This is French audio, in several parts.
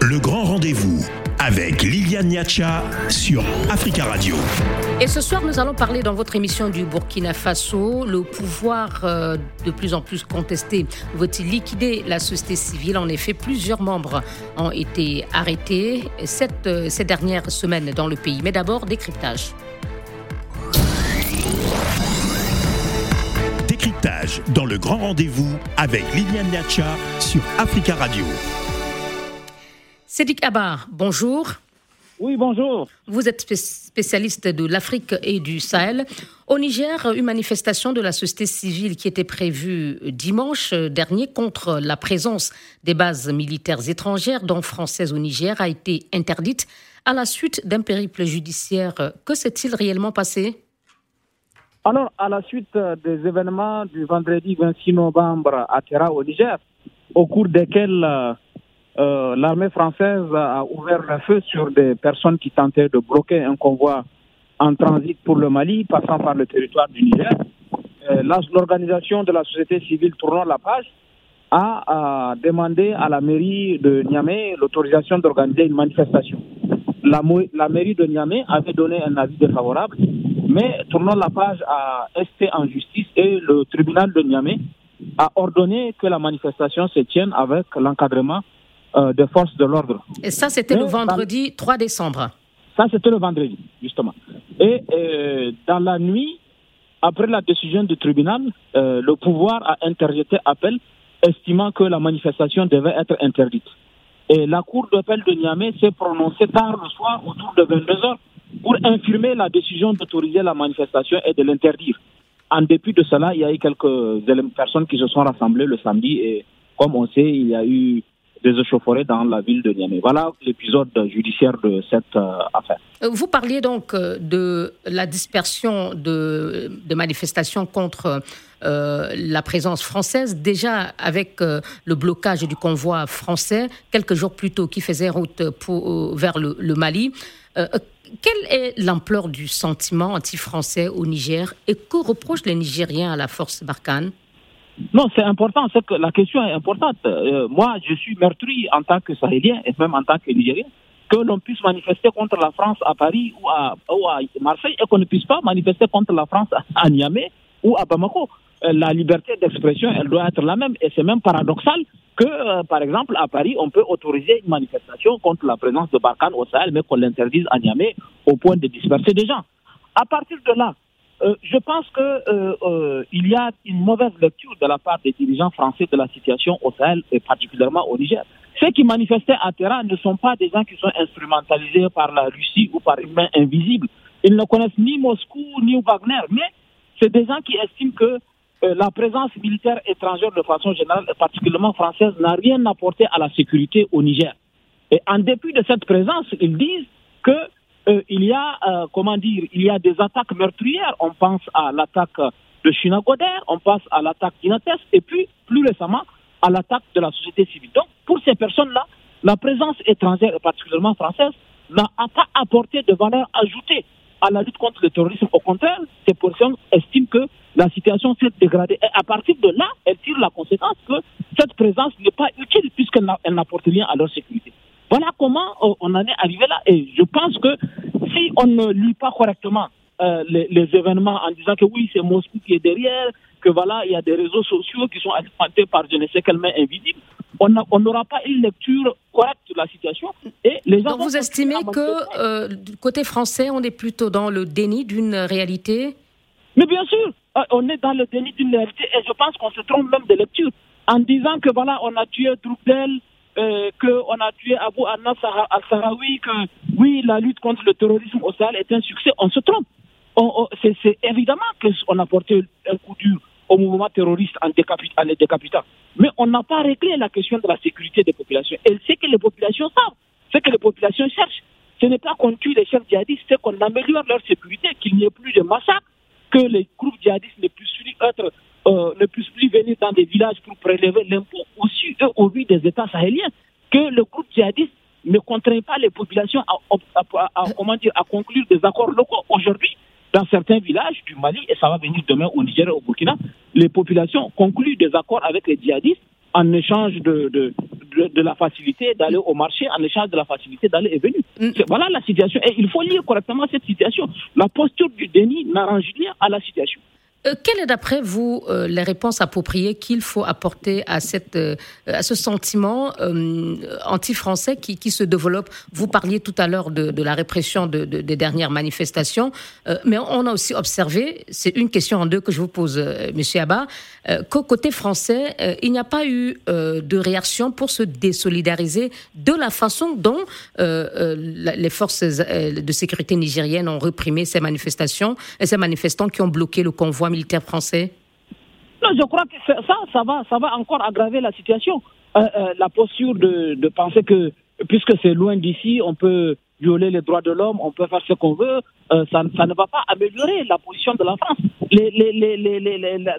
Le grand rendez-vous avec Liliane Niacha sur Africa Radio. Et ce soir, nous allons parler dans votre émission du Burkina Faso. Le pouvoir euh, de plus en plus contesté veut-il liquider la société civile? En effet, plusieurs membres ont été arrêtés cette, euh, ces dernières semaines dans le pays. Mais d'abord, décryptage. Décryptage dans le grand rendez-vous avec Liliane Niacha sur Africa Radio. Sédic Abar, bonjour. Oui, bonjour. Vous êtes spécialiste de l'Afrique et du Sahel. Au Niger, une manifestation de la société civile qui était prévue dimanche dernier contre la présence des bases militaires étrangères, dont françaises au Niger, a été interdite à la suite d'un périple judiciaire. Que s'est-il réellement passé? Alors, à la suite des événements du vendredi 26 novembre à Terra au Niger, au cours desquels euh, l'armée française a ouvert le feu sur des personnes qui tentaient de bloquer un convoi en transit pour le Mali, passant par le territoire du Niger. Euh, L'organisation de la société civile tournant la page a, demandé à la mairie de Niamey l'autorisation d'organiser une manifestation. La, mairie de Niamey avait donné un avis défavorable, mais tournant la page a esté en justice et le tribunal de Niamey a ordonné que la manifestation se tienne avec l'encadrement euh, des forces de l'ordre. Et ça, c'était le vendredi dans... 3 décembre. Ça, c'était le vendredi, justement. Et euh, dans la nuit, après la décision du tribunal, euh, le pouvoir a interjeté appel, estimant que la manifestation devait être interdite. Et la Cour d'appel de Niamey s'est prononcée tard le soir, autour de 22 heures, pour infirmer la décision d'autoriser la manifestation et de l'interdire. En dépit de cela, il y a eu quelques personnes qui se sont rassemblées le samedi et comme on sait, il y a eu des échauffourées dans la ville de Niamey. Voilà l'épisode judiciaire de cette euh, affaire. Vous parliez donc de la dispersion de, manifestations contre euh, la présence française, déjà avec euh, le blocage du convoi français quelques jours plus tôt qui faisait route vers le, le Mali. quelle est l'ampleur du sentiment anti-français au Niger? Et que reprochent les Nigériens à la force Barkhane? Non, c'est important, c'est que la question est importante. Euh, moi, je suis meurtri en tant que Sahélien et même en tant que Nigérien, que l'on puisse manifester contre la France à Paris ou à, Marseille et qu'on ne puisse pas manifester contre la France à Niamey ou à Bamako. Euh, la liberté d'expression, elle doit être la même et c'est même paradoxal que, euh, par exemple, à Paris, on peut autoriser une manifestation contre la présence de Barkhane au Sahel, mais qu'on l'interdise à Niamey au point de disperser des gens. À partir de là, euh, je pense qu'il euh, euh, y a une mauvaise lecture de la part des dirigeants français de la situation au Sahel et particulièrement au Niger. Ceux qui manifestaient à terrain ne sont pas des gens qui sont instrumentalisés par la Russie ou par une main invisible. Ils ne connaissent ni Moscou ni Wagner, mais c'est des gens qui estiment que la présence militaire étrangère de façon générale, et particulièrement française, n'a rien apporté à la sécurité au Niger. Et en dépit de cette présence, ils disent que euh, il y a, euh, comment dire, il y a des attaques meurtrières. On pense à l'attaque de Chinagoder, on pense à l'attaque d'Inates, et puis, plus récemment, à l'attaque de la société civile. Donc, pour ces personnes-là, la présence étrangère, et particulièrement française, n'a pas apporté de valeur ajoutée à la lutte contre le terrorisme. Au contraire, ces personnes estiment que la situation s'est dégradée. Et à partir de là, elles tirent la conséquence que cette présence n'est pas utile puisqu'elle n'apporte rien à leur sécurité. Voilà comment on en est arrivé là. Et je pense que si on ne lit pas correctement euh, les, les, événements en disant que oui, c'est Moscou qui est derrière, que voilà, il y a des réseaux sociaux qui sont alimentés par je ne sais quelle main invisible, on n'aura pas une lecture correcte de la situation. Et les Donc vous estimez que euh, du côté français, on est plutôt dans le déni d'une réalité? Mais bien sûr, euh, on est dans le déni d'une réalité et je pense qu'on se trompe même de lecture en disant que voilà, on a tué Droupel, euh, qu'on a tué Abu al-Sahraoui, que oui, la lutte contre le terrorisme au Sahel est un succès, on se trompe. C'est évidemment qu'on a porté un coup dur au mouvement terroriste en les décapitant. Mais on n'a pas réglé la question de la sécurité des populations. Et c'est que les populations savent, c'est que les populations cherchent. Ce n'est pas qu'on tue les chefs djihadistes, c'est qu'on améliore leur sécurité, qu'il n'y ait plus de massacres, que les groupes djihadistes ne puissent plus être euh, ne puissent plus venir dans des villages pour prélever l'impôt aussi eux, au vu des États sahéliens, que le groupe djihadiste ne contraint pas les populations à, à, à, comment dire, à conclure des accords locaux. Aujourd'hui, dans certains villages du Mali, et ça va venir demain au Niger et au Burkina, les populations concluent des accords avec les djihadistes en échange de, de, de, la facilité d'aller au marché en échange de la facilité d'aller et venir. Mm. Voilà la situation. Et il faut lire correctement cette situation. La posture du déni n'arrange rien à la situation. Euh, quelle est d'après vous euh, les réponses appropriées qu'il faut apporter à, cette, euh, à ce sentiment anti-français qui, qui, se développe? Vous parliez tout à l'heure de, de, la répression de, de, des dernières manifestations, mais on a aussi observé, c'est une question en deux que je vous pose, Monsieur Abba, qu'au côté français, il n'y a pas eu de réaction pour se désolidariser de la façon dont les forces de sécurité nigériennes ont reprimé ces manifestations et ces manifestants qui ont bloqué le convoi français Non, je crois que ça, ça va, ça va encore aggraver la situation. Euh, euh, la posture de, penser que, puisque c'est loin d'ici, on peut violer les droits de l'homme, on peut faire ce qu'on veut, euh, ça, ne va pas améliorer la position de la France.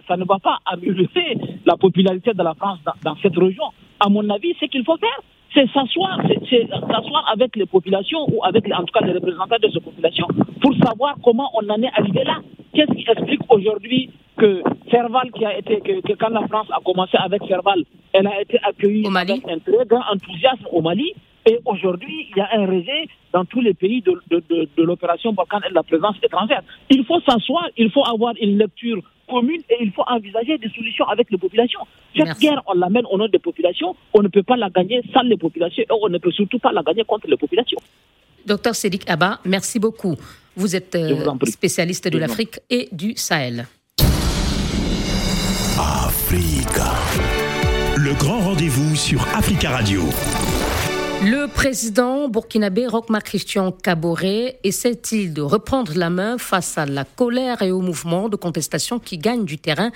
Ça ne va pas améliorer la popularité de la France dans, dans cette région. À mon avis, ce qu'il faut faire, c'est s'asseoir, c'est s'asseoir avec les populations ou avec en tout cas les représentants de ces populations pour savoir comment on en est arrivé là. Qu'est-ce qui explique aujourd'hui que Serval, qui a été, que, quand la France a commencé avec Serval, elle a été accueillie avec un très grand enthousiasme au Mali. Et aujourd'hui, il y a un rejet dans tous les pays de, de, de, de l'opération Balkan et de la présence étrangère. Il faut s'asseoir, il faut avoir une lecture commune et il faut envisager des solutions avec les populations. Cette guerre, on l'amène au nom des populations. On ne peut pas la gagner sans les populations et on ne peut surtout pas la gagner contre les populations. Docteur Sédic Abba, merci beaucoup. Vous êtes euh, spécialiste de l'Afrique et du Sahel. Africa. Le grand rendez-vous sur Africa Radio. Le président burkinabé Rochma Christian Kaboré essaie-t-il de reprendre la main face à la colère et au mouvement de contestation qui gagnent du terrain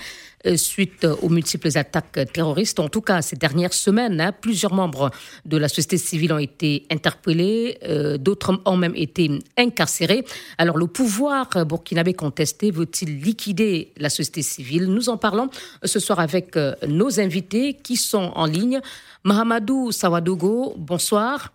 euh, suite aux multiples attaques terroristes? En tout cas, ces dernières semaines, hein, plusieurs membres de la société civile ont été interpellés, euh, d'autres ont même été incarcérés. Alors, le pouvoir burkinabé contesté veut-il liquider la société civile? Nous en parlons ce soir avec euh, nos invités qui sont en ligne. Mahamadou Sawadogo, bonsoir soir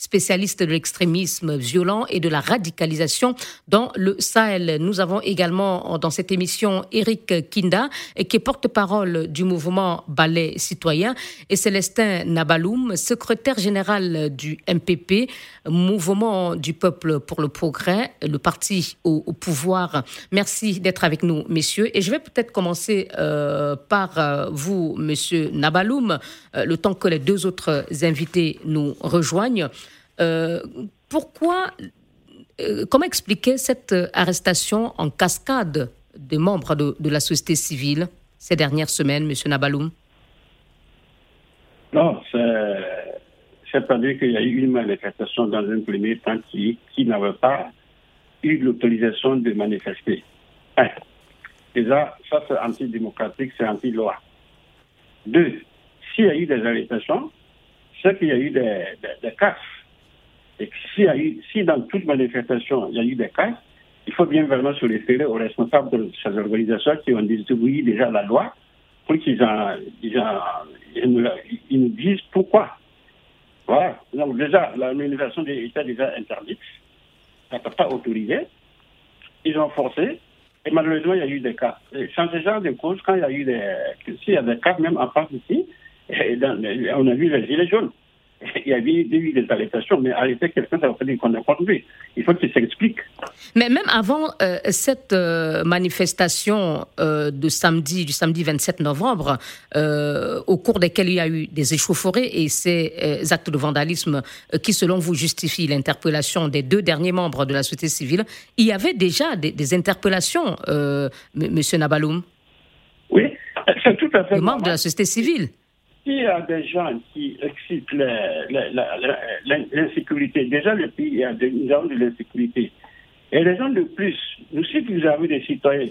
spécialiste de l'extrémisme violent et de la radicalisation dans le Sahel. Nous avons également dans cette émission Eric Kinda, qui est porte-parole du mouvement Ballet citoyen, et Célestin Nabaloum, secrétaire général du MPP, Mouvement du peuple pour le progrès, le parti au, pouvoir. Merci d'être avec nous, messieurs. Et je vais peut-être commencer euh, par euh, vous, monsieur Nabaloum, euh, le temps que les deux autres invités nous rejoignent. Euh, pourquoi, euh, comment expliquer cette arrestation en cascade des membres de, la société civile ces dernières semaines, M. Nabaloum? Non, c'est pas dire qu'il y a eu une manifestation dans un premier temps qui, n'avait pas eu l'autorisation de manifester. Déjà, ça c'est antidémocratique, c'est anti-loi. Deux, s'il y a eu des arrestations, c'est qu'il y a eu des, des, des et si, dans toute manifestation, il y a eu des cas, il faut bien vraiment se référer aux responsables de ces organisations qui ont distribué déjà la loi pour qu'ils nous, disent pourquoi. Voilà. Donc déjà, la manifestation était déjà interdite. Ça n'a pas autorisé. Ils ont forcé. Et malheureusement, il y a eu des cas. Sans ce genre de cause, quand il y a eu des, s'il y a des cas, même en France ici, on a vu les gilets jaunes. il y avait eu des arrestations, mais arrêter quelqu'un, ça veut dire qu'on a conduit. Il faut qu'il s'explique. Mais même avant euh, cette euh, manifestation euh, de samedi, du samedi 27 novembre, au cours desquels il y a eu des échauffourées et ces actes de vandalisme qui, selon vous, justifient l'interpellation des deux derniers membres de la société civile, il y avait déjà des, interpellations, Monsieur Nabaloum Oui, c'est tout à fait. Les membres de la société civile. S'il y a des gens qui excitent l'insécurité, déjà le pays, a des gens de l'insécurité. Et les gens de plus, nous, si vous avez des citoyens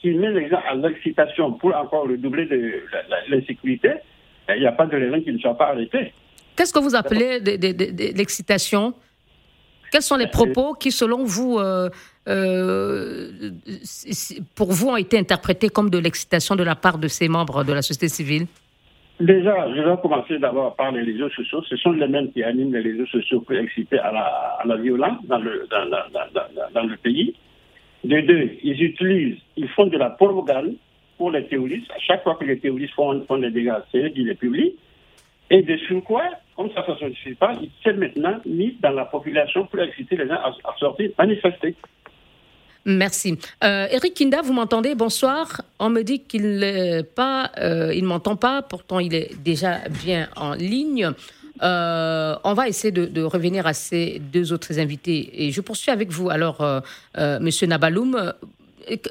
qui mettent les gens à l'excitation pour encore redoubler de l'insécurité, il n'y a pas de raison qu'ils ne soient pas arrêtés. Qu'est-ce que vous appelez de, l'excitation? Quels sont les propos qui, selon vous, euh, euh, pour vous, ont été interprétés comme de l'excitation de la part de ces membres de la société civile? Déjà, je vais commencer d'abord par les réseaux sociaux. Ce sont les mêmes qui animent les réseaux sociaux pour exciter à la, violence dans le, dans, le pays. De deux, ils utilisent, ils font de la propagande pour les terroristes. À chaque fois que les terroristes font, font des dégâts, c'est eux qui les publient. Et de surcroît, comme ça ne se justifie pas, il s'est maintenant mis dans la population pour inciter les gens à, à sortir manifester. Merci. Euh, Eric Kinda, vous m'entendez? Bonsoir. On me dit qu'il pas, euh, ne m'entend pas. Pourtant, il est déjà bien en ligne. Euh, on va essayer de, revenir à ces deux autres invités. Et je poursuis avec vous. Alors, euh, Monsieur Nabaloum,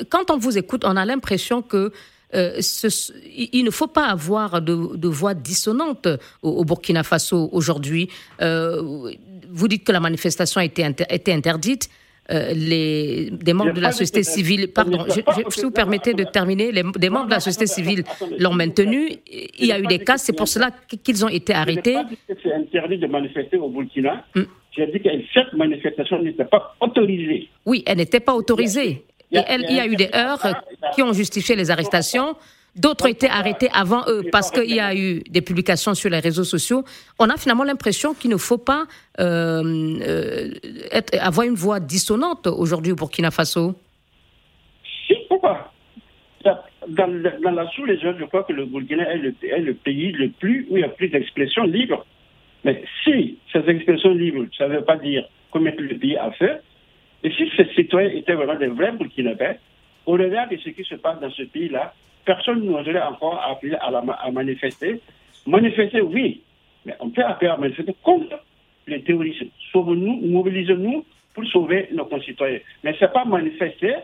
quand on vous écoute, on a l'impression que il ne faut pas avoir de, voix dissonante au, Burkina Faso aujourd'hui. vous dites que la manifestation a été interdite. Euh, les, des membres de la société civile, pardon, je, je, si vous permettez de terminer, les, des membres de la société civile l'ont maintenu. Il y a eu des cas, c'est pour cela qu'ils ont été arrêtés. C'est interdit de manifester au Burkina. Mm. J'ai dit que cette manifestation n'était pas autorisée. Oui, elle n'était pas autorisée. Et elle, il y a eu des heures qui ont justifié les arrestations. D'autres ont été arrêtés avant eux parce qu'il y a eu des publications sur les réseaux sociaux. On a finalement l'impression qu'il ne faut pas euh, euh, avoir une voix dissonante aujourd'hui au Burkina Faso. Pourquoi dans, dans, la sous-région, je crois que le Burkina est le, pays le plus où il y a plus d'expression libre. Mais si ces expressions libres, ça ne veut pas dire commettre le pays à fait, et si ces citoyens étaient vraiment des vrais Burkinabés, au regard de ce qui se passe dans ce pays-là, personne ne nous aurait encore appelé à, la, à, manifester. Manifester, oui, mais on peut appeler à manifester contre les terroristes. Sauvons-nous, mobilisons-nous pour sauver nos concitoyens. Mais ce n'est pas manifester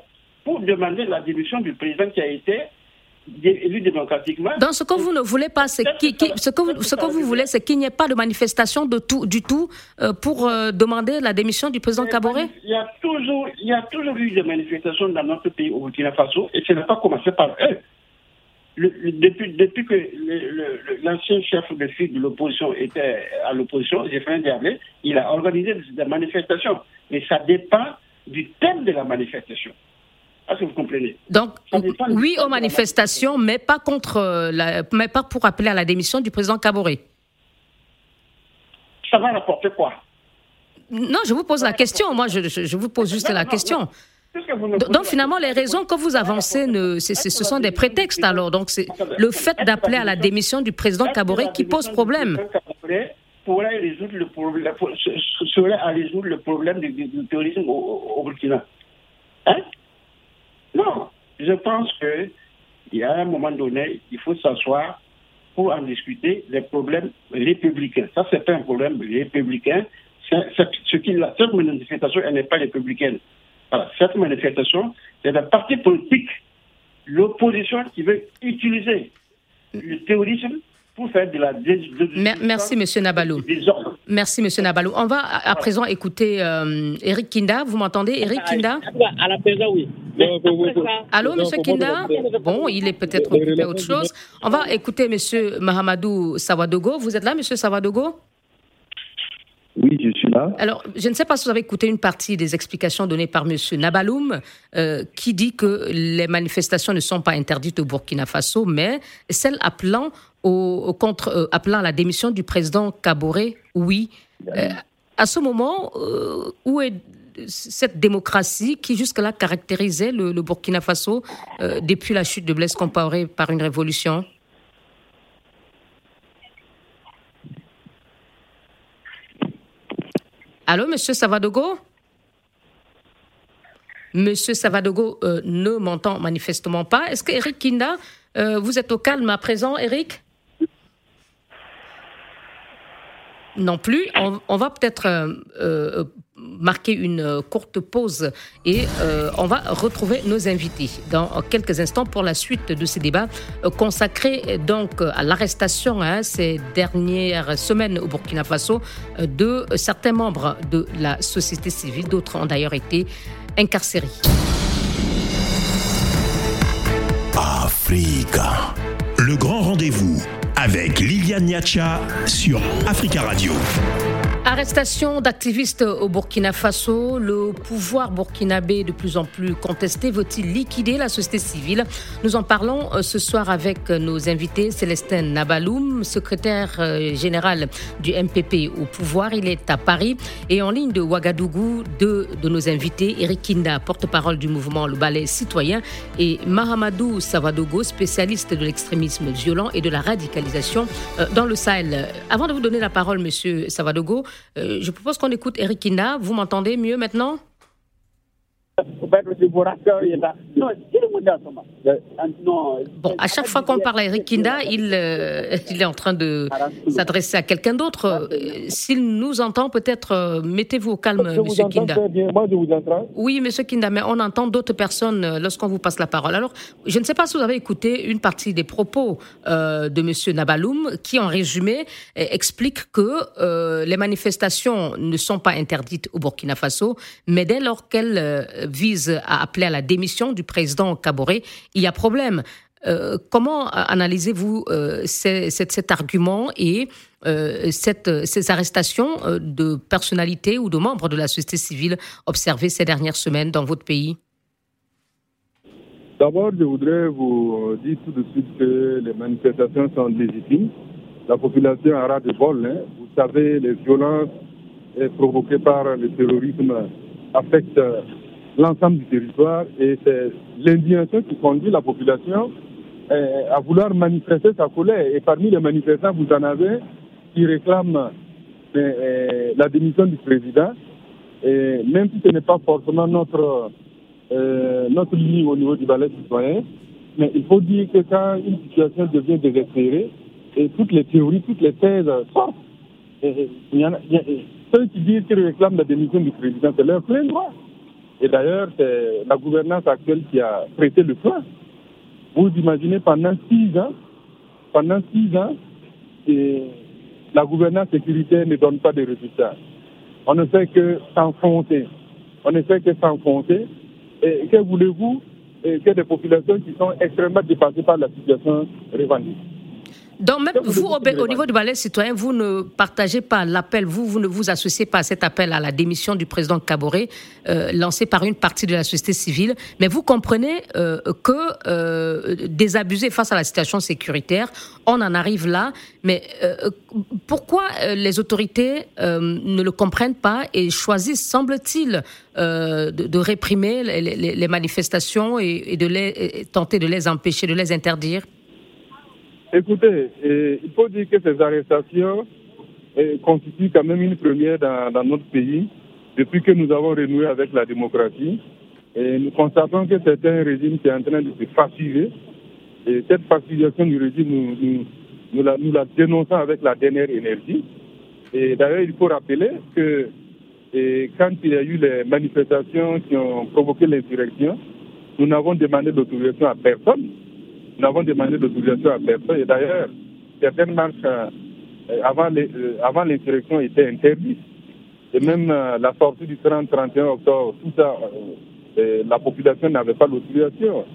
pour demander la démission du président qui a été élu démocratiquement. Donc ce que vous ne voulez pas, c'est qui, qui, ce que vous, ce que vous voulez, c'est qu'il n'y ait pas de manifestation de tout, du tout euh, pour euh, demander la démission du président Kaboré? il y, a toujours, il y a toujours eu des manifestations dans notre pays au Burkina Faso et ce n'est pas commencé par eux le, depuis, depuis que l'ancien chef de file de l'opposition était à l'opposition, Zéphirin Diablé, il a organisé des manifestations. Mais ça dépend du thème de la manifestation. Est-ce que vous comprenez? Donc, oui aux manifestations, mais pas, contre euh, la, mais pas pour appeler à la démission du président Kaboré. Ça va rapporter quoi? Non, je vous pose la question. Moi, je, je vous pose juste la question. Donc finalement, les raisons que vous avancez, ne, ce sont des prétextes alors. Donc c'est le fait d'appeler à la démission du président Kaboré qui pose problème. Pourrait résoudre le problème, serait à résoudre le problème du, du terrorisme au, au Burkina? Hein? Non, je pense que il y a un moment donné, il faut s'asseoir pour en discuter des problèmes républicains. Ça, c'est pas un problème républicain. ce qui, cette manifestation, elle n'est pas républicaine. Voilà, cette manifestation, c'est la partie politique, l'opposition qui veut utiliser le terrorisme pour faire de la Merci, Monsieur Nabalou. Merci, Monsieur Nabalou. On va à, présent écouter euh, Eric Kinda. Vous m'entendez, Eric Kinda? À la présent, oui. Allô, Monsieur Kinda? Bon, il est peut-être occupé à autre chose. On va écouter Monsieur Mahamadou Sawadogo. Vous êtes là, Monsieur Sawadogo? Oui, je suis là. Alors, je ne sais pas si vous avez écouté une partie des explications données par M. Nabaloum, euh, qui dit que les manifestations ne sont pas interdites au Burkina Faso, mais celles appelant, au, contre, euh, appelant à la démission du président Kaboré, oui. Euh, à ce moment, euh, où est cette démocratie qui jusque-là caractérisait le, le, Burkina Faso euh, depuis la chute de Blaise Compaoré par une révolution? Allô, monsieur Savadogo Monsieur Savadogo euh, ne m'entend manifestement pas. Est-ce que Eric Kinda, euh, vous êtes au calme à présent, Eric Non plus. On, va peut-être euh marquer une courte pause et euh, on va retrouver nos invités dans quelques instants pour la suite de ces débats euh, consacrés donc à l'arrestation hein, ces dernières semaines au Burkina Faso euh, de certains membres de la société civile. D'autres ont d'ailleurs été incarcérés. Africa, le grand rendez-vous avec Liliane Niacha sur Africa Radio. Arrestation d'activistes au Burkina Faso. Le pouvoir burkinabé de plus en plus contesté veut-il liquider la société civile? Nous en parlons euh, ce soir avec nos invités. Célestin Nabaloum, secrétaire euh, général du MPP au pouvoir. Il est à Paris. Et en ligne de Ouagadougou, deux de nos invités, Eric Kinda, porte-parole du mouvement Le Ballet Citoyen, et Mahamadou Savadogo, spécialiste de l'extrémisme violent et de la radicalisation euh, dans le Sahel. Avant de vous donner la parole, monsieur Savadogo, euh, je propose qu'on écoute Eric Ina. Vous m'entendez mieux maintenant? Bon, à chaque fois qu'on parle à Eric Kinda, il, euh, il est en train de s'adresser à quelqu'un d'autre. Euh, s'il nous entend, peut-être euh, mettez-vous au calme, Monsieur Kinda. Oui, Monsieur Kinda, mais on entend d'autres personnes lorsqu'on vous passe la parole. Alors, je ne sais pas si vous avez écouté une partie des propos de Monsieur Nabaloum, qui, en résumé, explique que les manifestations ne sont pas interdites au Burkina Faso, mais dès lors qu'elles vise à appeler à la démission du président Kaboré, il y a problème. Euh, comment analysez-vous euh, cet, argument et euh, ces arrestations de personnalités ou de membres de la société civile observées ces dernières semaines dans votre pays? D'abord, je voudrais vous dire tout de suite que les manifestations sont légitimes. La population a ras de bol. Hein. Vous savez, les violences provoquées par le terrorisme affectent l'ensemble du territoire et c'est l'indignation qui conduit la population euh, à vouloir manifester sa colère. Et parmi les manifestants, vous en avez qui réclament euh, euh, la démission du président, et même si ce n'est pas forcément notre, notre ligne au niveau du ballet citoyen, mais il faut dire que quand une situation devient désespérée, et toutes les théories, toutes les thèses sortent, et, il y a, ceux qui disent qu'ils réclament la démission du président, c'est leur plein droit. Et d'ailleurs, c'est la gouvernance actuelle qui a prêté le point. Vous imaginez pendant six ans, pendant six ans, la gouvernance sécuritaire ne donne pas de résultats. On ne fait que s'enfoncer. On ne fait que s'enfoncer. Et que voulez-vous? Que des populations qui sont extrêmement dépassées par la situation revendiquent donc même vous, au, niveau du ballet citoyen, vous ne partagez pas l'appel, vous, vous ne vous associez pas à cet appel à la démission du président Caboret, euh, lancé par une partie de la société civile, mais vous comprenez euh, que euh, désabusé face à la situation sécuritaire, on en arrive là, mais euh, pourquoi les autorités ne le comprennent pas et choisissent, semble-t-il, de, réprimer les, manifestations et, de les, tenter de les empêcher, de les interdire? Écoutez, il faut dire que ces arrestations eh, constituent quand même une première dans, notre pays depuis que nous avons renoué avec la démocratie. Nous constatons que c'est un régime qui est en train de se fasciser. Et cette fascisation du régime, nous, la, dénonçons avec la dernière énergie. Et d'ailleurs, il faut rappeler que et quand il y a eu les manifestations qui ont provoqué l'insurrection, nous n'avons demandé d'autorisation à personne. Nous avons demandé l'autorisation à personne. Et d'ailleurs, certaines marches euh, avant euh, l'insurrection étaient interdites. Et même euh, la sortie du 30-31 octobre, tout ça, la population n'avait pas l'autorisation.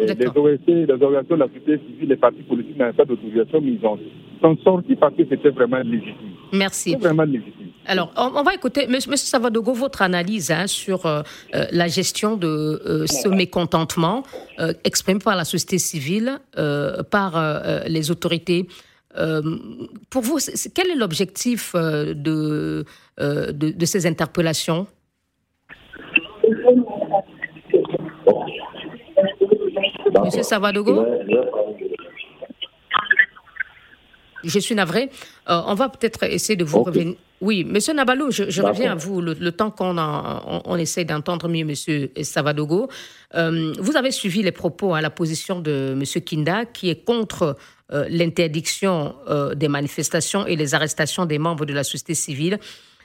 Les OSC, les organisations de la société civile, les partis politiques n'avaient pas d'autorisation, mais ils ont, sont sortis parce que c'était vraiment légitime. Merci. vraiment légitime. Alors, on, va écouter, Monsieur Savadogo, votre analyse hein, sur euh, euh, la gestion de euh, ce mécontentement exprimé par la société civile, par les autorités. pour vous, quel est l'objectif de, de, ces interpellations? Monsieur Savadogo Je suis navré. on va peut-être essayer de vous revenir. Oui, Monsieur Nabalou, je, reviens à vous le, temps qu'on on, on, essaie d'entendre mieux Monsieur Savadogo. Euh, vous avez suivi les propos à la position de Monsieur Kinda, qui est contre euh, l'interdiction euh, des manifestations et les arrestations des membres de la société civile.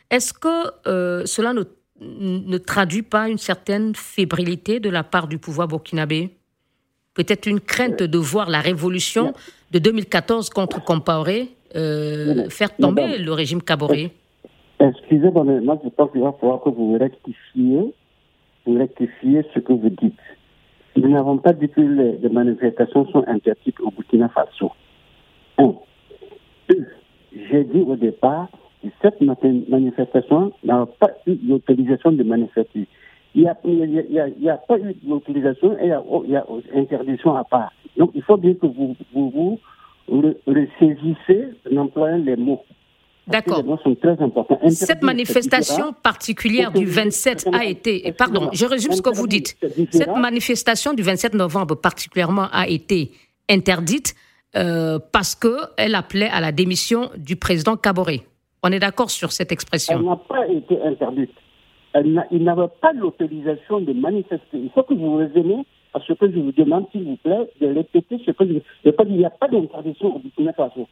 Est-ce que cela ne, ne, traduit pas une certaine fébrilité de la part du pouvoir burkinabé? Peut-être une crainte de voir la révolution de 2014 contre Compaoré faire tomber le régime Caboré Excusez-moi, mais moi je pense qu'il va falloir que vous rectifiez, vous rectifiez ce que vous dites. Nous n'avons pas dit que les, manifestations sont interdites au Burkina Faso. Un. J'ai dit au départ, Cette manifestation n'a pas eu l'autorisation de manifester. Il n'y a, a, a, pas eu l'autorisation et il y a, interdiction à part. Donc il faut bien que vous vous, vous, ressaisissez en employant les mots. D'accord. Cette manifestation particulière du 27 a été, pardon, je résume ce que vous dites. Cette manifestation du 27 novembre particulièrement a été interdite euh, parce qu'elle appelait à la démission du président Caboret. On est d'accord sur cette expression? Elle n'a pas été interdite. Il n'avait pas l'autorisation de manifester. Il faut que vous raisonnez à ce que je vous demande, s'il vous plaît, de répéter ce que je veux dire. Il n'y a pas d'interdiction au Burkina Faso.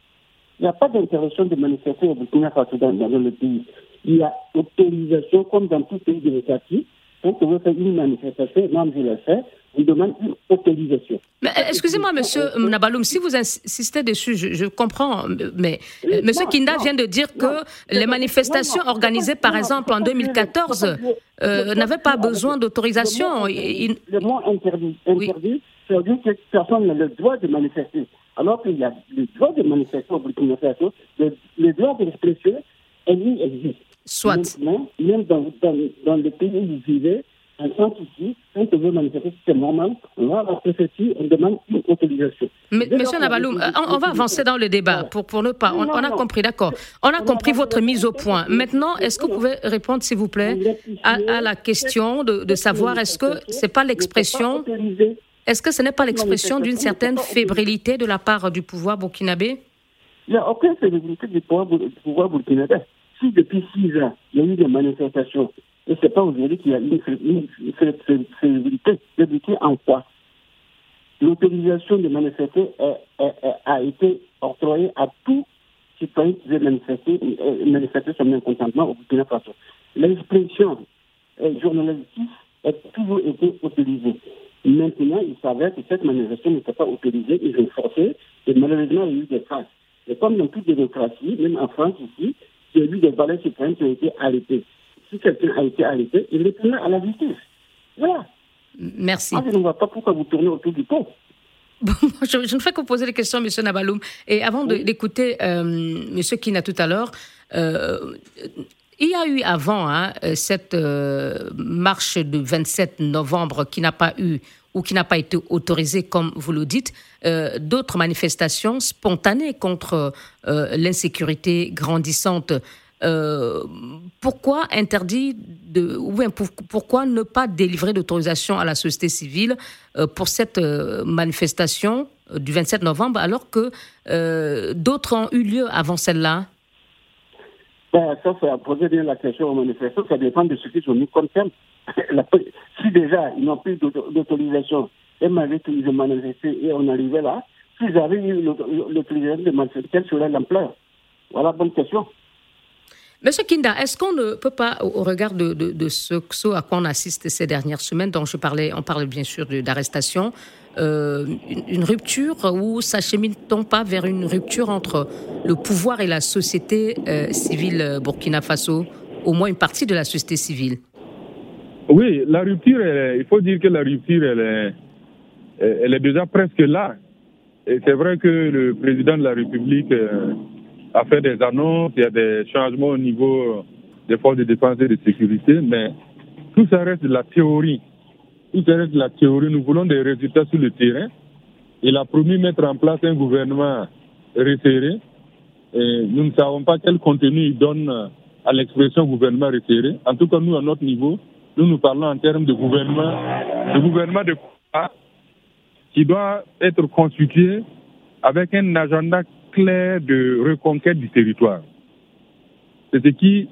Il n'y a pas d'interdiction de manifester au Burkina Faso dans, dans, le pays. Il y a autorisation, comme dans tout pays démocratique. Quand on veut faire une manifestation, même je le fais, on demande une autorisation. Euh, excusez-moi, monsieur Nabaloum, si vous insistez dessus, je, comprends, mais euh, monsieur Kinda vient de dire que les manifestations organisées, par exemple, en 2014, euh, n'avaient pas besoin d'autorisation. Le mot interdit, interdit, veut dire que personne n'a le droit de manifester. Alors qu'il y a le droit de manifester au Burkina Faso, le, droit d'expression, lui existe. Soit. Maintenant, même dans, dans, dans le pays où vous vivez, quand on veut manifester, c'est normal, on va à la préfecture, on demande une autorisation. Mais, monsieur Nabaloum, on, va avancer dans le débat pour, pour ne pas. On, a compris, d'accord. On a compris votre mise au point. Maintenant, est-ce que vous pouvez répondre, s'il vous plaît, à, à la question de, de savoir est-ce que c'est pas l'expression est-ce que ce n'est pas l'expression d'une certaine fébrilité de la part du pouvoir burkinabé Il n'y a aucune fébrilité du pouvoir, burkinabé. Si depuis six ans, il y a eu des manifestations, et ce n'est pas aujourd'hui qu'il y a une, fébrilité, fébrilité en quoi L'autorisation de manifester a été octroyée à tout citoyen qui veut manifester, euh, manifester son mécontentement au Burkina Faso. L'expression euh, journalistique a toujours été autorisée. Maintenant, il s'avère que cette manifestation n'était pas autorisée, ils ont forcé, et malheureusement, il y a eu des traces. Et comme dans toute démocratie, même en France ici, il y a eu des valeurs citoyennes qui ont été arrêtés. Si quelqu'un a été arrêté, il est tourné à la justice. Voilà. Merci. Moi, je ne vois pas pourquoi vous tournez autour du pot. je, ne fais que poser des questions, M. Nabaloum. Et avant d'écouter euh, M. Kina tout à l'heure, euh, il y a eu avant hein, euh, cette euh, marche du 27 novembre qui n'a pas eu ou qui n'a pas été autorisée, comme vous le dites, euh, d'autres manifestations spontanées contre l'insécurité grandissante. Pourquoi interdit de, ou pourquoi ne pas délivrer d'autorisation à la société civile pour cette manifestation du 27 novembre alors que d'autres ont eu lieu avant celle-là? Ben, ça, c'est à poser bien la question aux manifestants. Ça dépend de ce qu'ils ont mis comme thème. si déjà, ils n'ont plus d'autorisation, et malgré qu'ils ont manifesté et on arrivait là, s'ils avaient eu l'autorisation de manifester, quelle serait l'ampleur? Voilà, bonne question. Monsieur Kinda, est-ce qu'on ne peut pas, au regard de, ce, ce, à quoi on assiste ces dernières semaines, dont je parlais, on parle bien sûr d'arrestation, euh, une, rupture ou s'achemine-t-on pas vers une rupture entre le pouvoir et la société euh, civile Burkina Faso, au moins une partie de la société civile? Oui, la rupture, il faut dire que la rupture, elle est, déjà presque là. Et c'est vrai que le président de la République euh, a fait des annonces, il y a des changements au niveau des forces de défense et de sécurité, mais tout ça reste de la théorie tout reste la théorie. Nous voulons des résultats sur le terrain. Il a promis mettre en place un gouvernement resserré. Et nous ne savons pas quel contenu il donne à l'expression gouvernement resserré. En tout cas, nous, à notre niveau, nous nous parlons en termes de gouvernement, de gouvernement de qui doit être constitué avec un agenda clair de reconquête du territoire. C'est ce qui,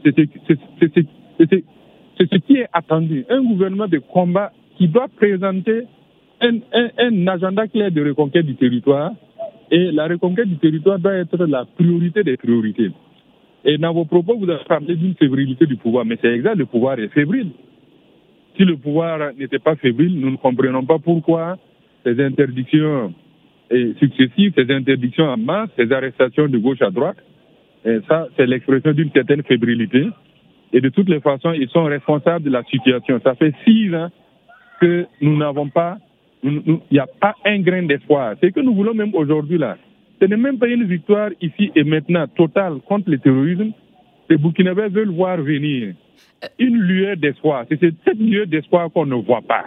est attendu. Un gouvernement de combat qui doit présenter un, un, agenda clair de reconquête du territoire. Et la reconquête du territoire doit être la priorité des priorités. Et dans vos propos, vous avez parlé d'une fébrilité du pouvoir, mais c'est exact, le pouvoir est fébrile. Si le pouvoir n'était pas fébrile, nous ne comprenons pas pourquoi ces interdictions successives, ces interdictions en masse, ces arrestations de gauche à droite, et ça, c'est l'expression d'une certaine fébrilité. Et de toutes les façons, ils sont responsables de la situation. Ça fait six ans que nous n'avons pas, il n'y a pas un grain d'espoir. Ce que nous voulons même aujourd'hui là, ce n'est même pas une victoire ici et maintenant totale contre le terrorisme, les Burkinabés veulent voir venir une lueur d'espoir. C'est cette lueur d'espoir qu'on ne voit pas.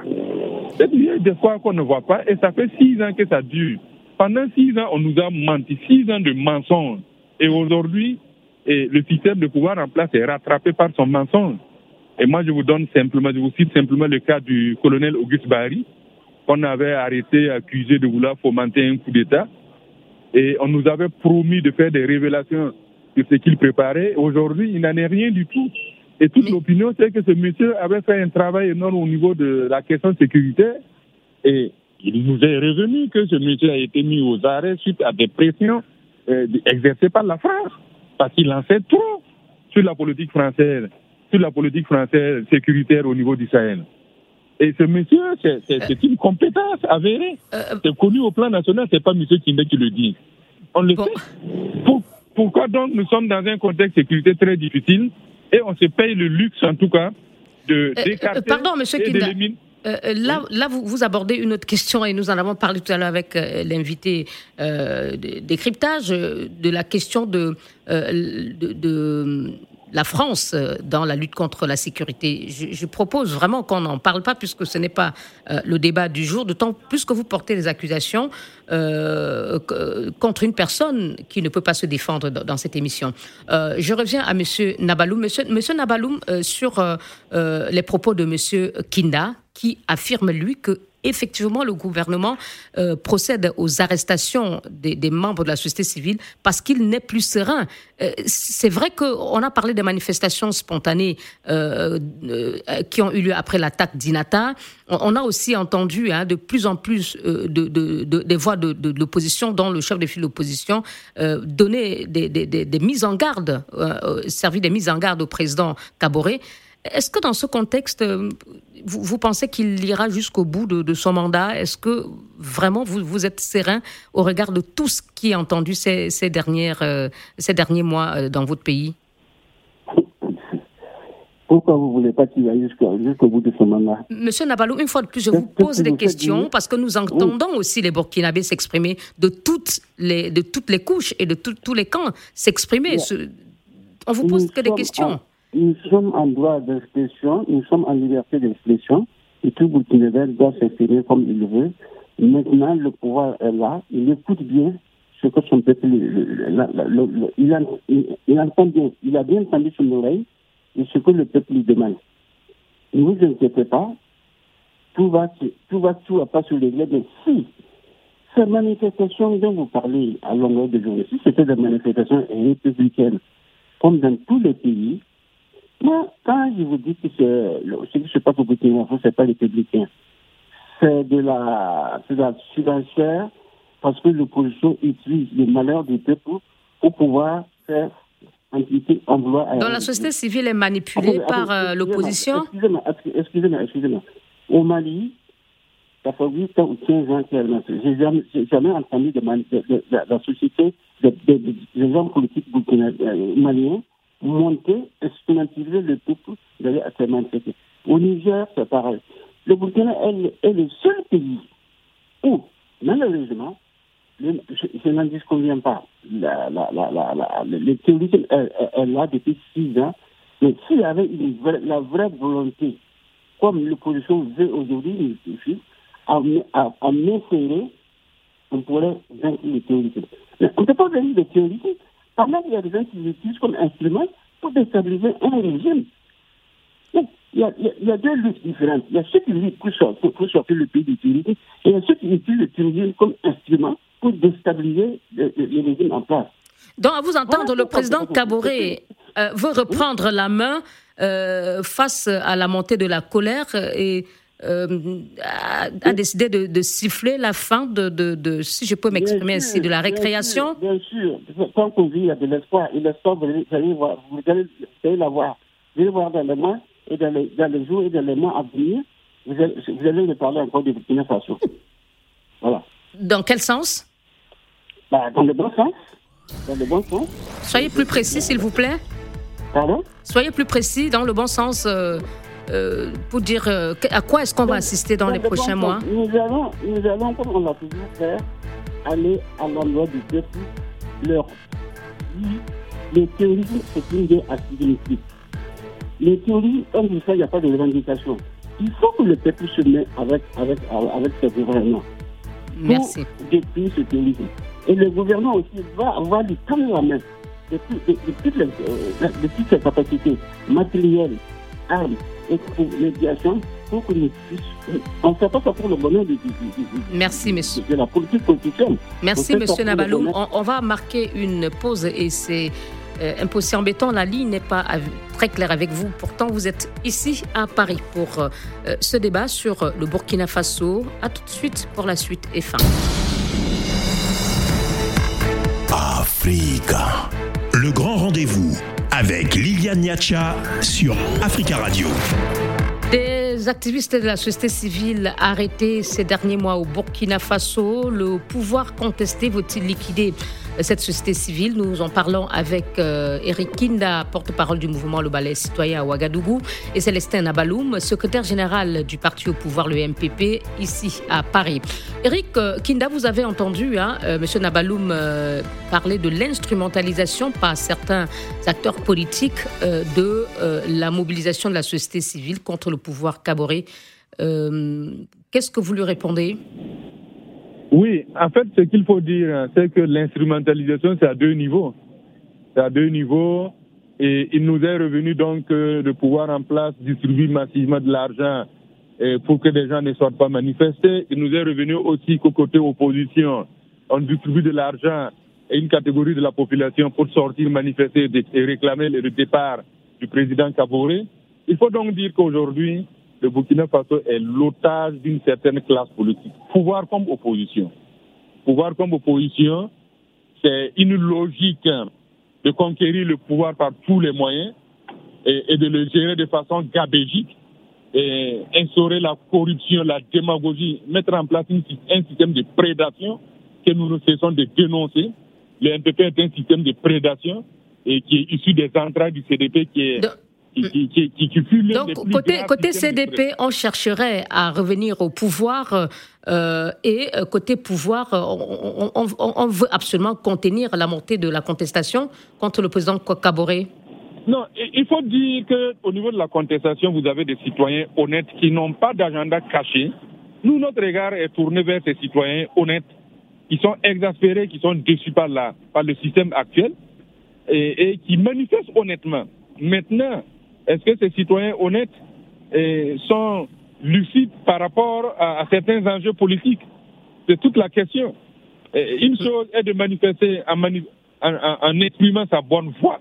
Cette lueur d'espoir qu'on ne voit pas, et ça fait six ans que ça dure. Pendant six ans, on nous a menti, six ans de mensonges. Et aujourd'hui, le système de pouvoir en place est rattrapé par son mensonge. Et moi, je vous donne simplement, je vous cite simplement le cas du colonel Auguste Barry, qu'on avait arrêté, accusé de vouloir fomenter un coup d'État. Et on nous avait promis de faire des révélations sur ce qu'il préparait. Aujourd'hui, il n'en est rien du tout. Et toute l'opinion, c'est que ce monsieur avait fait un travail énorme au niveau de la question sécuritaire. Et il nous est revenu que ce monsieur a été mis aux arrêts suite à des pressions euh, exercées par la France. Parce qu'il en sait trop sur la politique française, sur la politique française sécuritaire au niveau du Sahel. Et ce monsieur, c'est une compétence avérée. Euh, euh, c'est connu au plan national, c'est pas monsieur Kinde qui le dit. On le sait. pourquoi donc nous sommes dans un contexte sécuritaire très difficile et on se paye le luxe, en tout cas, de euh, d'écarter. pardon, monsieur Kinda. Là, là vous, vous, abordez une autre question et nous en avons parlé tout à l'heure avec l'invité euh, décryptage de la question de, de, de, la France euh, dans la lutte contre la sécurité. Je, propose vraiment qu'on n'en parle pas puisque ce n'est pas euh, le débat du jour, d'autant plus que vous portez des accusations euh, contre une personne qui ne peut pas se défendre dans, cette émission. je reviens à Monsieur Nabaloum. Monsieur, Monsieur Nabaloum, sur les propos de Monsieur Kinda, qui affirme lui que effectivement, le gouvernement euh, procède aux arrestations des, membres de la société civile parce qu'il n'est plus serein. Euh, c'est vrai qu'on a parlé des manifestations spontanées euh, qui ont eu lieu après l'attaque d'Inata. On, a aussi entendu hein, de plus en plus de, des voix de, l'opposition, dont le chef de file de l'opposition, donner des, des, mises en garde, servir des mises en garde au président Caboret. Est-ce que dans ce contexte, euh, vous, pensez qu'il ira jusqu'au bout de, son mandat? Est-ce que vraiment vous, vous, êtes serein au regard de tout ce qui est entendu ces, dernières, euh, ces derniers mois euh, dans votre pays? Pourquoi vous ne voulez pas qu'il aille jusqu'au bout de son mandat? Monsieur Nabalou, une fois de plus, je vous pose des questions parce que nous entendons aussi les Burkinabés s'exprimer de toutes les, de toutes les couches et de tous les camps s'exprimer. On vous pose que des questions nous sommes en droit d'expression, nous sommes en liberté d'expression, et tout Burkinabé doit s'exprimer comme il veut. Maintenant, le pouvoir est là, il écoute bien ce que son peuple, il, entend bien, il a bien entendu son oreille et ce que le peuple lui demande. Ne vous inquiétez pas, tout va, tout va, tout va pas se régler, mais si ces manifestations dont vous parlez à longueur de journée, si c'était des manifestations républicaines, comme dans tous les pays, moi, quand je vous dis que ce qui se passe au Burkina Faso, ce n'est pas les républicain. C'est de la, de la surenchère parce que l'opposition utilise les malheurs du peuple pour pouvoir faire. Donc la société civile est manipulée par euh, l'opposition Excusez-moi, excusez-moi, excusez-moi. Au Mali, ça fait 8 ans ou 15 ans qu'elle J'ai jamais, jamais entendu de, de, la société, des hommes politiques euh, maliens monter, instrumentaliser le peuple d'aller à ces. Au Niger, c'est pareil. Le Burkina est, le seul pays où, malheureusement, je, n'en dis convient pas, la, la, la, le terrorisme est, là depuis six ans, mais s'il y avait la vraie volonté, comme l'opposition veut aujourd'hui, à, à, à m'insérer, on pourrait vaincre le terrorisme. Mais on ne peut pas vaincre le terrorisme quand même, il y a des gens qui l'utilisent comme instrument pour déstabiliser un régime. il, y a, il, y a, deux luttes différentes. Il y a ceux qui luttent pour sortir, pour sortir le pays du terrorisme et il y a ceux qui utilisent le comme instrument pour déstabiliser le, régime en place. Donc, à vous entendre, le président Kaboré euh, veut reprendre la main euh, face à la montée de la colère et euh, a, décidé de, siffler la fin de, de, si je peux m'exprimer ainsi, de la récréation Bien sûr, tant qu'on vit, il y a de l'espoir. Et l'espoir, vous allez voir, vous allez, l'avoir. Vous allez voir dans les mois et dans les, dans les jours et dans les mois à venir, vous allez, vous allez me parler encore de Burkina Faso. Voilà. Dans quel sens? Bah, Dans le bon sens. Dans le bon sens. Soyez plus précis, s'il vous plaît. Pardon? Soyez plus précis dans le bon sens. Euh, euh, pour dire euh, à quoi est-ce qu'on va assister dans les prochains mois? Nous allons, nous allons, comme on l'a toujours fait, aller à l'endroit du peuple, leur dire le terrorisme, c'est une guerre asymétrique. Le terrorisme, comme vous savez, il n'y a pas de revendication. Il faut que le peuple se mette avec, avec, avec ses gouvernements. Merci. Pour détruire ce terrorisme. Et le gouvernement aussi va, va lui tendre la main de, toutes les, euh, de toutes ses capacités matérielles, et pour médiation pour que nous puissions. On ne fait pas ça pour le bonheur de, de, Merci, monsieur. de la politique politicienne. Merci, monsieur bonheur. On, on va marquer une pause et c'est euh, un peu si embêtant. La ligne n'est pas très claire avec vous. Pourtant, vous êtes ici à Paris pour euh, euh, ce débat sur euh, le Burkina Faso. À tout de suite pour la suite et fin. Africa. Le grand rendez-vous avec Liliane Niacha sur Africa Radio. Des activistes de la société civile arrêtés ces derniers mois au Burkina Faso, le pouvoir contesté vaut-il liquider cette société civile Nous en parlons avec euh, Eric Kinda, porte-parole du mouvement Le Balai Citoyen à Ouagadougou, et Célestin Nabaloum, secrétaire général du parti au pouvoir, le MPP, ici à Paris. Eric euh, Kinda, vous avez entendu hein, euh, M. Nabaloum parler de l'instrumentalisation par certains acteurs politiques de la mobilisation de la société civile contre le pouvoir caboré. Qu'est-ce que vous lui répondez? Oui, en fait, ce qu'il faut dire, c'est que l'instrumentalisation, c'est à deux niveaux. C'est à deux niveaux. Et il nous est revenu donc euh, de pouvoir en place distribuer massivement de l'argent euh, pour que les gens ne sortent pas manifester. Il nous est revenu aussi qu'au côté opposition, on distribue de l'argent à une catégorie de la population pour sortir manifester et réclamer le départ du président Kaboré. Il faut donc dire qu'aujourd'hui, le Burkina Faso est l'otage d'une certaine classe politique, pouvoir comme opposition. Pouvoir comme opposition, c'est une logique de conquérir le pouvoir par tous les moyens et, de le gérer de façon gabégique et instaurer la corruption, la démagogie, mettre en place un système de prédation que nous ne cessons de dénoncer. Le est un système de prédation et qui est issu des entrailles du CDP qui est qui, qui, qui, qui- qui fut l'un Donc, des plus côté, CDP, on chercherait à revenir au pouvoir euh, et euh, côté pouvoir, euh, on, on- on- on veut absolument contenir la montée de la contestation contre le président Kaboré. Non, il faut dire qu'au niveau de la contestation, vous avez des citoyens honnêtes qui n'ont pas d'agenda caché. Nous, notre regard est tourné vers ces citoyens honnêtes qui sont exaspérés, qui sont déçus par, la, par le système actuel et, et qui manifestent honnêtement. Maintenant, est-ce que ces citoyens honnêtes eh, sont lucides par rapport à, à certains enjeux politiques? C'est toute la question. Eh, Une chose est de manifester en, mani- en- en- en exprimant sa bonne foi,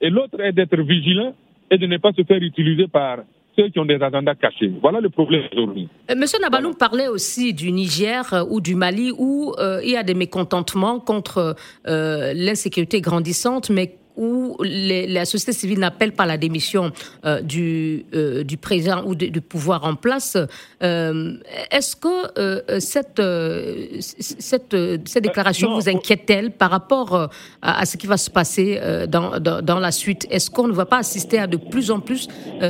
et l'autre est d'être vigilant et de ne pas se faire utiliser par ceux qui ont des agendas cachés. Voilà le problème aujourd'hui. Euh, Monsieur Nabaloum parlait aussi du Niger euh, ou du Mali où euh, il y a des mécontentements contre euh, l'insécurité grandissante, mais où les- la société civile n'appelle pas la démission euh, du, euh, du président ou de- du pouvoir en place. Euh, Est-ce que cette, cette, cette déclaration non, vous inquiète-t-elle par rapport à, à ce qui va se passer dans, dans, dans la suite? Est-ce qu'on ne va pas assister à de plus en plus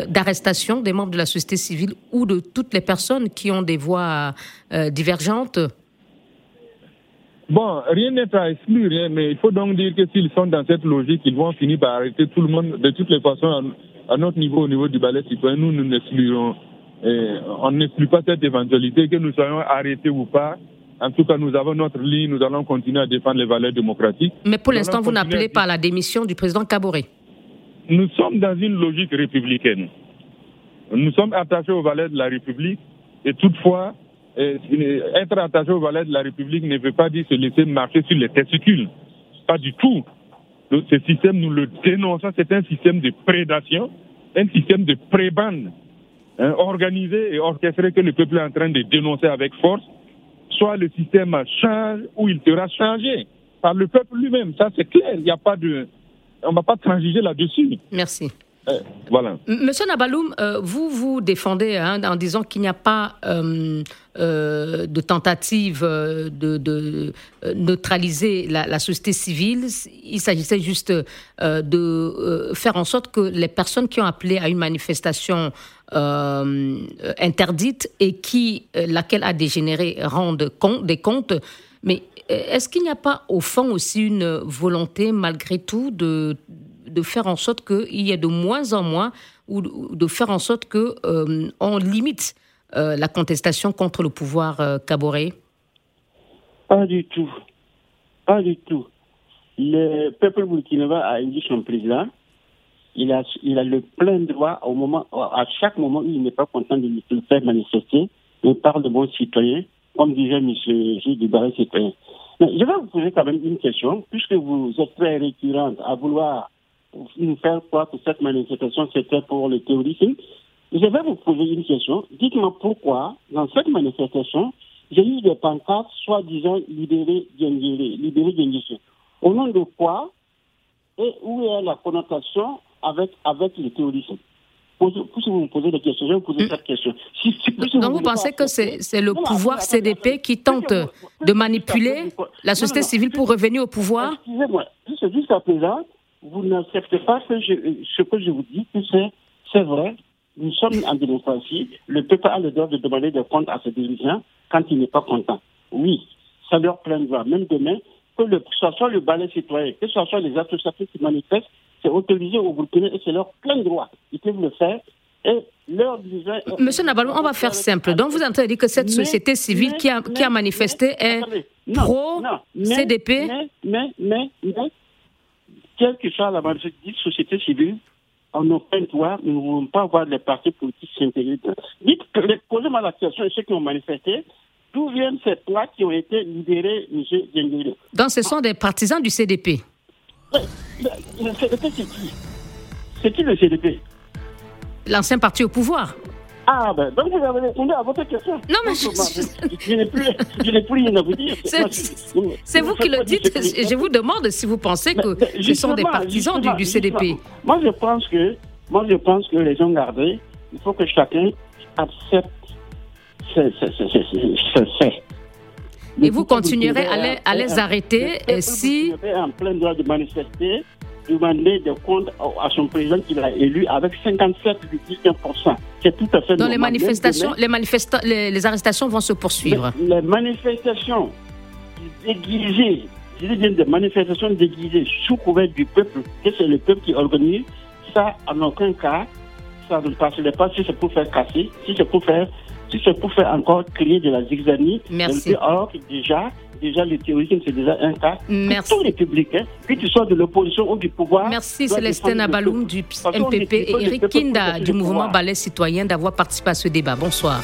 d'arrestations des membres de la société civile ou de toutes les personnes qui ont des voix divergentes? Bon, rien n'est à exclure, hein, mais il faut donc dire que s'ils sont dans cette logique, ils vont finir par arrêter tout le monde. De toutes les façons, à, à notre niveau, au niveau du ballet citoyen, nous, nous n'exclurons, euh, on n'exclut pas cette éventualité, que nous soyons arrêtés ou pas. En tout cas, nous avons notre ligne, nous allons continuer à défendre les valeurs démocratiques. Mais pour l'instant, vous n'appelez à- pas à la démission du président Kaboré. Nous sommes dans une logique républicaine. Nous sommes attachés aux valeurs de la République et toutefois, être attaché aux valeurs de la République ne veut pas dire se laisser marcher sur les testicules. Pas du tout. Donc, ce système, nous le dénonçons, c'est un système de prédation, un système de prébande hein, organisé et orchestré que le peuple est en train de dénoncer avec force. Soit le système change ou il sera changé par le peuple lui-même. Ça, c'est clair. Il n'y a pas de. On ne va pas transiger là-dessus. Merci. Euh, Monsieur Nabaloum, euh, vous vous défendez hein, en disant qu'il n'y a pas euh, de tentative de, neutraliser la, la société civile. Il s'agissait juste de faire en sorte que les personnes qui ont appelé à une manifestation interdite et qui, laquelle a dégénéré, rendent compte, des comptes. Mais est-ce qu'il n'y a pas au fond aussi une volonté, malgré tout, de, de faire en sorte qu'il y ait de moins en moins, ou de faire en sorte qu'on on limite la contestation contre le pouvoir caboré Pas du tout. Pas du tout. Le peuple burkinabé a élu son président. Il a, il a le plein droit au moment, à chaque moment où il n'est pas content de le faire manifester. Il parle de bons citoyens, comme disait M. Gilles Dubaré, citoyen. Je vais vous poser quand même une question, puisque vous êtes très récurrente à vouloir nous faire croire que cette manifestation c'était pour le terrorisme. Je vais vous poser une question. Dites-moi pourquoi, dans cette manifestation, j'ai eu des pancartes soi-disant libérer Djengere, libérer Djengere. Au nom de quoi et où est la connotation avec, avec le terrorisme si vous me posez des questions, je vais vous poser cette question. Donc vous, pensez que c'est le pouvoir CDP qui tente de manipuler la société civile pour revenir au pouvoir? Excusez-moi, jusqu'à présent, vous n'acceptez pas que je, ce que je vous dis, que c'est vrai. Nous sommes en démocratie. Le peuple a le droit de demander des comptes à ses dirigeants quand il n'est pas content. Oui, ça leur plein droit. Même demain, que, le, ce soit le balai citoyen, que ce soit les associations qui manifestent, c'est autorisé au Burkina et c'est leur plein droit. Ils peuvent le faire. Et leur dirigeants... Monsieur Nabalou, on va faire simple. Donc vous entendez dire que cette société civile qui, a, qui a manifesté est pro-CDP mais, mais, mais, quelle que soit la majorité de société civile, en aucun droit, nous ne voulons pas voir les partis politiques s'intégrer. Dites à la situation et ceux qui ont manifesté, D'où viennent ces plaques qui ont été libérées, M. Djengere Donc ce sont des partisans du CDP Le CDP, c'est qui? C'est qui le CDP L'ancien parti au pouvoir. Ah, ben, donc vous avez répondu à votre question. Non, mais je, je, n'ai plus, plus, rien à vous dire. C'est vous qui le dites. Je vous demande si vous pensez que ce sont des partisans du, du, CDP. Moi, je pense que, moi, je pense que les gens gardés, il faut que chacun accepte c'est. Et vous continuerez à les, arrêter si. en plein droit de manifester, demander des comptes à son président qu'il a élu avec 57,1%. C'est tout à fait Donc les manifestations, les, les, les, arrestations vont se poursuivre. Les, manifestations déguisées, je dis bien des manifestations déguisées sous couvert du peuple, que c'est le peuple qui organise, ça en aucun cas, ça ne passerait pas si c'est pour faire casser, si c'est pour faire si c'est pour faire encore créer de la zigzanie, Merci. alors que déjà, déjà le terrorisme, c'est déjà un cas. Merci. Tous les publics, hein, que tu sois de l'opposition ou du pouvoir. Merci Célestin Abaloum du MPP et Eric Kinda du mouvement Ballet Citoyen d'avoir participé à ce débat. Bonsoir.